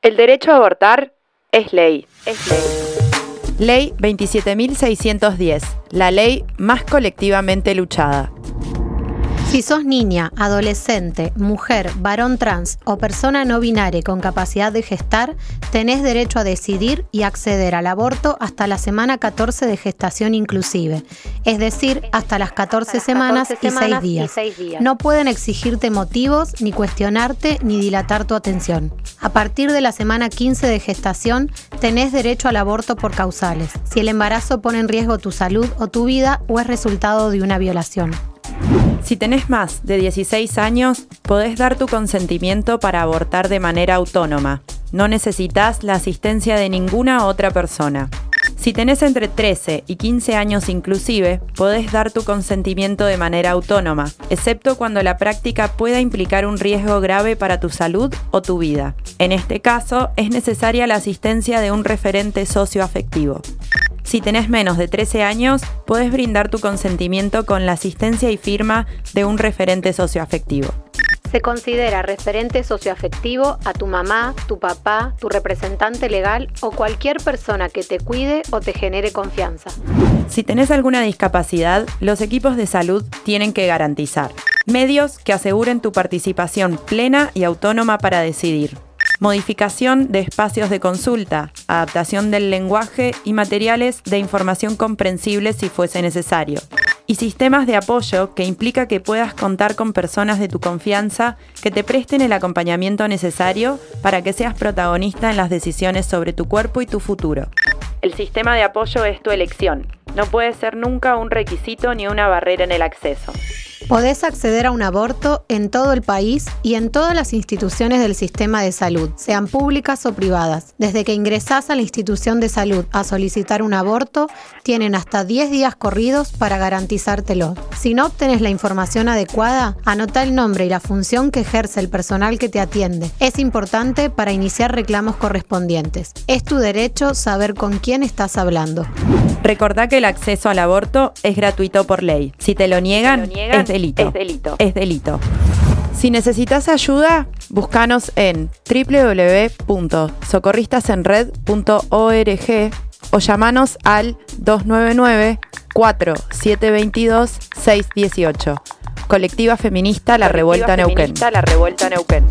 El derecho a abortar es ley. Ley 27.610, la ley más colectivamente luchada. Si sos niña, adolescente, mujer, varón trans o persona no binaria con capacidad de gestar, tenés derecho a decidir y acceder al aborto hasta la semana 14 de gestación inclusive, es decir, hasta las 14 semanas, y 6 días. No pueden exigirte motivos, ni cuestionarte, ni dilatar tu atención. A partir de la semana 15 de gestación, tenés derecho al aborto por causales, si el embarazo pone en riesgo tu salud o tu vida o es resultado de una violación. Si tenés más de 16 años, podés dar tu consentimiento para abortar de manera autónoma. No necesitas la asistencia de ninguna otra persona. Si tenés entre 13 y 15 años inclusive, podés dar tu consentimiento de manera autónoma, excepto cuando la práctica pueda implicar un riesgo grave para tu salud o tu vida. En este caso, es necesaria la asistencia de un referente socioafectivo. Si tenés menos de 13 años, podés brindar tu consentimiento con la asistencia y firma de un referente socioafectivo. Se considera referente socioafectivo a tu mamá, tu papá, tu representante legal o cualquier persona que te cuide o te genere confianza. Si tenés alguna discapacidad, los equipos de salud tienen que garantizar medios que aseguren tu participación plena y autónoma para decidir modificación de espacios de consulta, adaptación del lenguaje y materiales de información comprensible si fuese necesario. Y sistemas de apoyo que implica que puedas contar con personas de tu confianza que te presten el acompañamiento necesario para que seas protagonista en las decisiones sobre tu cuerpo y tu futuro. El sistema de apoyo es tu elección. No puede ser nunca un requisito ni una barrera en el acceso. Podés acceder a un aborto en todo el país y en todas las instituciones del sistema de salud, sean públicas o privadas. Desde que ingresás a la institución de salud a solicitar un aborto, tienen hasta 10 días corridos para garantizártelo. Si no obtenés la información adecuada, anota el nombre y la función que ejerce el personal que te atiende. Es importante para iniciar reclamos correspondientes. Es tu derecho saber con quién estás hablando. Recordá que el acceso al aborto es gratuito por ley. Si te lo niegan, es delito. Es delito. Es delito. Si necesitas ayuda, búscanos en www.socorristasenred.org o llamanos al 299 4722 618. Colectiva Feminista La Revuelta Neuquén. La Revuelta Neuquén.